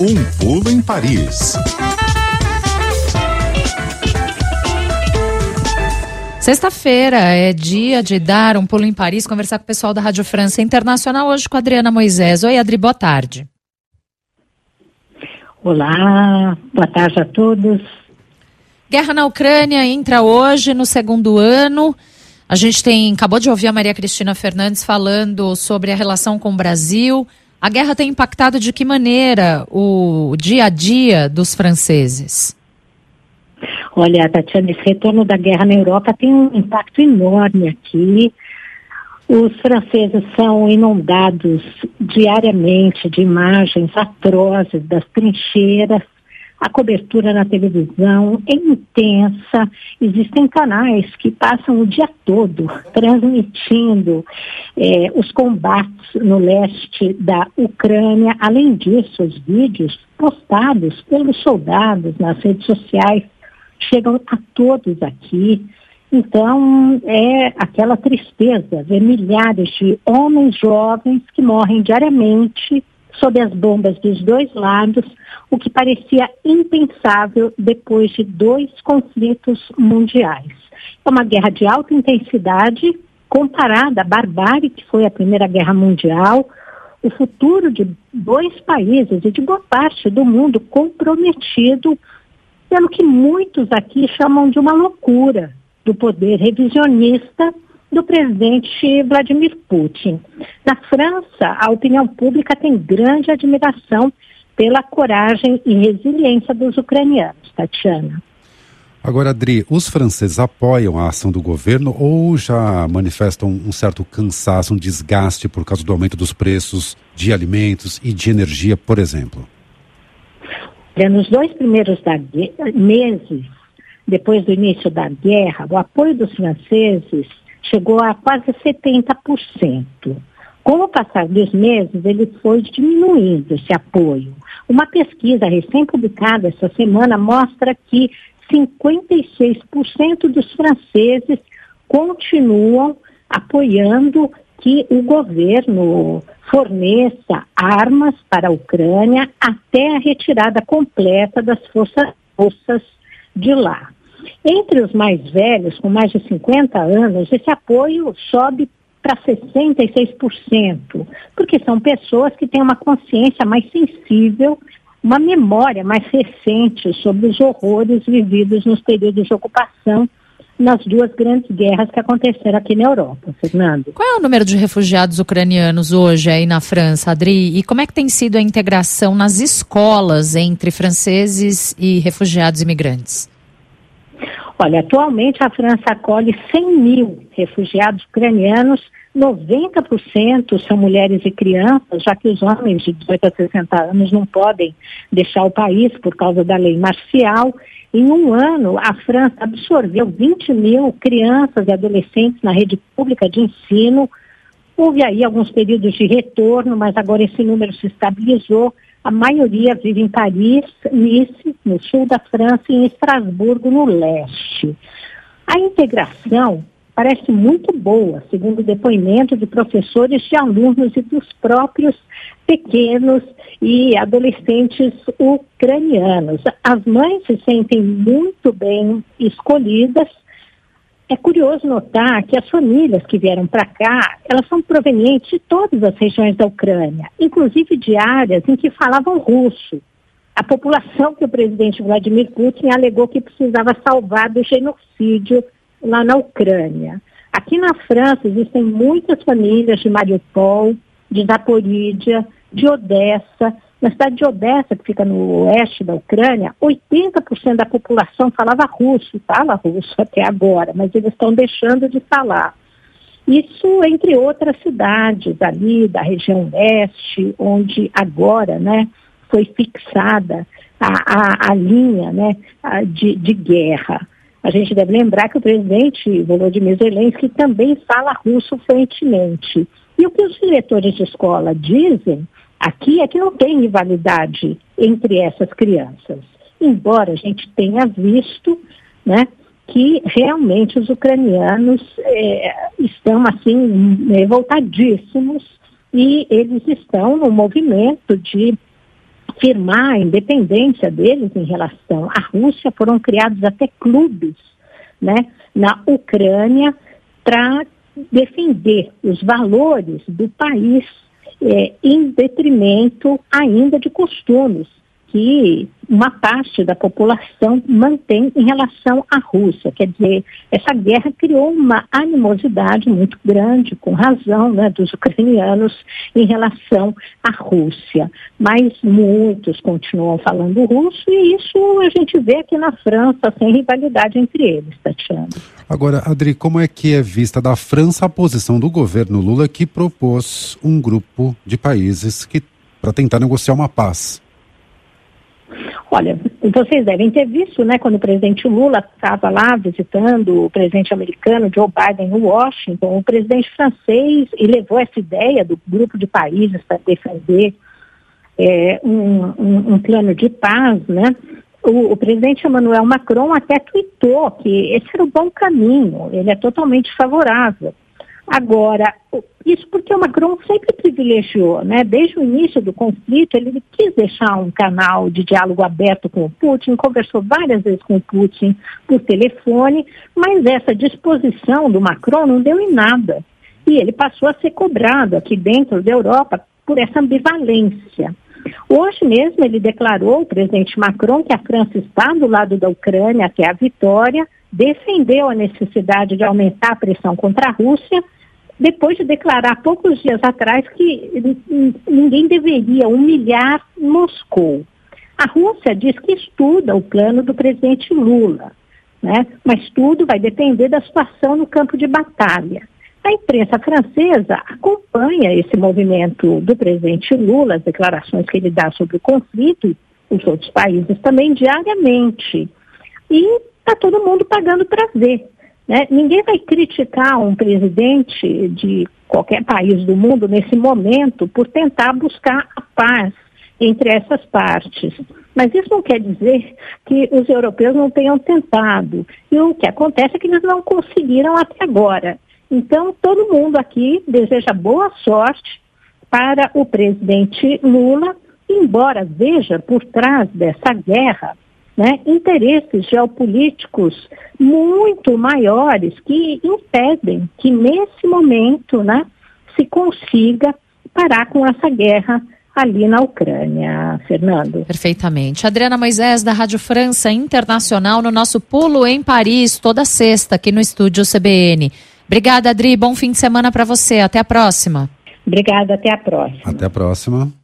Um pulo em Paris. Sexta-feira é dia de dar um pulo em Paris, conversar com o pessoal da Rádio França Internacional, hoje com a Adriana Moisés. Oi, Adri, boa tarde. Olá, boa tarde a todos. Guerra na Ucrânia entra hoje no segundo ano. A gente tem acabou de ouvir a Maria Cristina Fernandes falando sobre a relação com o Brasil. A guerra tem impactado de que maneira o dia a dia dos franceses? Olha, Tatiana, esse retorno da guerra na Europa tem um impacto enorme aqui. Os franceses são inundados diariamente de imagens atrozes das trincheiras. A cobertura na televisão é intensa. Existem canais que passam o dia todo transmitindo eh, os combates no leste da Ucrânia. Além disso, os vídeos postados pelos soldados nas redes sociais chegam a todos aqui. Então, é aquela tristeza ver milhares de homens jovens que morrem diariamente sob as bombas dos dois lados, o que parecia impensável depois de dois conflitos mundiais. É uma guerra de alta intensidade comparada à barbárie que foi a Primeira Guerra Mundial, o futuro de dois países e de boa parte do mundo comprometido pelo que muitos aqui chamam de uma loucura do poder revisionista do presidente Vladimir Putin. Na França, a opinião pública tem grande admiração pela coragem e resiliência dos ucranianos, Tatiana. Agora, Adri, os franceses apoiam a ação do governo ou já manifestam um certo cansaço, um desgaste por causa do aumento dos preços de alimentos e de energia, por exemplo? Nos dois primeiros meses depois do início da guerra, o apoio dos franceses chegou a quase 70%. Com o passar dos meses, ele foi diminuindo esse apoio. Uma pesquisa recém-publicada essa semana mostra que 56% dos franceses continuam apoiando que o governo forneça armas para a Ucrânia até a retirada completa das forças russas de lá. Entre os mais velhos, com mais de 50 anos, esse apoio sobe para 66%, porque são pessoas que têm uma consciência mais sensível, uma memória mais recente sobre os horrores vividos nos períodos de ocupação nas duas grandes guerras que aconteceram aqui na Europa, Fernando. Qual é o número de refugiados ucranianos hoje aí na França, Adri? E como é que tem sido a integração nas escolas entre franceses e refugiados imigrantes? Olha, atualmente a França acolhe 100 mil refugiados ucranianos, 90% são mulheres e crianças, já que os homens de 18 a 60 anos não podem deixar o país por causa da lei marcial. Em um ano, a França absorveu 20 mil crianças e adolescentes na rede pública de ensino. Houve aí alguns períodos de retorno, mas agora esse número se estabilizou. A maioria vive em Paris, Nice, no sul da França, e em Estrasburgo, no leste. A integração parece muito boa, segundo o depoimento de professores, de alunos e dos próprios pequenos e adolescentes ucranianos. As mães se sentem muito bem escolhidas é curioso notar que as famílias que vieram para cá, elas são provenientes de todas as regiões da Ucrânia, inclusive de áreas em que falavam russo. A população que o presidente Vladimir Putin alegou que precisava salvar do genocídio lá na Ucrânia. Aqui na França existem muitas famílias de Mariupol, de Zaporídia, de Odessa, na cidade de Odessa, que fica no oeste da Ucrânia, 80% da população falava russo, fala russo até agora, mas eles estão deixando de falar. Isso entre outras cidades ali da região leste, onde agora né, foi fixada a, a, a linha né, de, de guerra. A gente deve lembrar que o presidente Volodymyr Zelensky também fala russo fluentemente. E o que os diretores de escola dizem Aqui é que não tem rivalidade entre essas crianças, embora a gente tenha visto, né, que realmente os ucranianos é, estão assim revoltadíssimos e eles estão no movimento de afirmar a independência deles em relação à Rússia, foram criados até clubes né, na Ucrânia para defender os valores do país é, em detrimento ainda de costumes que uma parte da população mantém em relação à Rússia. Quer dizer, essa guerra criou uma animosidade muito grande, com razão, né, dos ucranianos em relação à Rússia. Mas muitos continuam falando russo e isso a gente vê aqui na França, sem rivalidade entre eles, Tatiana. Agora, Adri, como é que é vista da França a posição do governo Lula que propôs um grupo de países que para tentar negociar uma paz? Olha, vocês devem ter visto, né, quando o presidente Lula estava lá visitando o presidente americano Joe Biden em Washington, o presidente francês e levou essa ideia do grupo de países para defender é, um, um, um, plano de paz, né? O, o, presidente Emmanuel Macron até tweetou que esse era o bom caminho, ele é totalmente favorável. Agora, isso porque o Macron sempre privilegiou, né? Desde o início do conflito, ele quis deixar um canal de diálogo aberto com o Putin, conversou várias vezes com o Putin por telefone, mas essa disposição do Macron não deu em nada. E ele passou a ser cobrado aqui dentro da Europa por essa ambivalência. Hoje mesmo ele declarou, o presidente Macron, que a França está do lado da Ucrânia até a vitória, defendeu a necessidade de aumentar a pressão contra a Rússia, depois de declarar poucos dias atrás que ninguém deveria humilhar Moscou. A Rússia diz que estuda o plano do presidente Lula, né? mas tudo vai depender da situação no campo de batalha. A imprensa francesa acompanha esse movimento do presidente Lula, as declarações que ele dá sobre o conflito, os outros países também diariamente. E está todo mundo pagando para ver. Né? Ninguém vai criticar um presidente de qualquer país do mundo nesse momento por tentar buscar a paz entre essas partes. Mas isso não quer dizer que os europeus não tenham tentado. E o que acontece é que eles não conseguiram até agora. Então, todo mundo aqui deseja boa sorte para o presidente Lula, embora veja por trás dessa guerra né, interesses geopolíticos muito maiores que impedem que nesse momento né, se consiga parar com essa guerra ali na Ucrânia, Fernando. Perfeitamente. Adriana Moisés, da Rádio França Internacional, no nosso pulo em Paris, toda sexta, aqui no estúdio CBN. Obrigada, Adri. Bom fim de semana para você. Até a próxima. Obrigada, até a próxima. Até a próxima.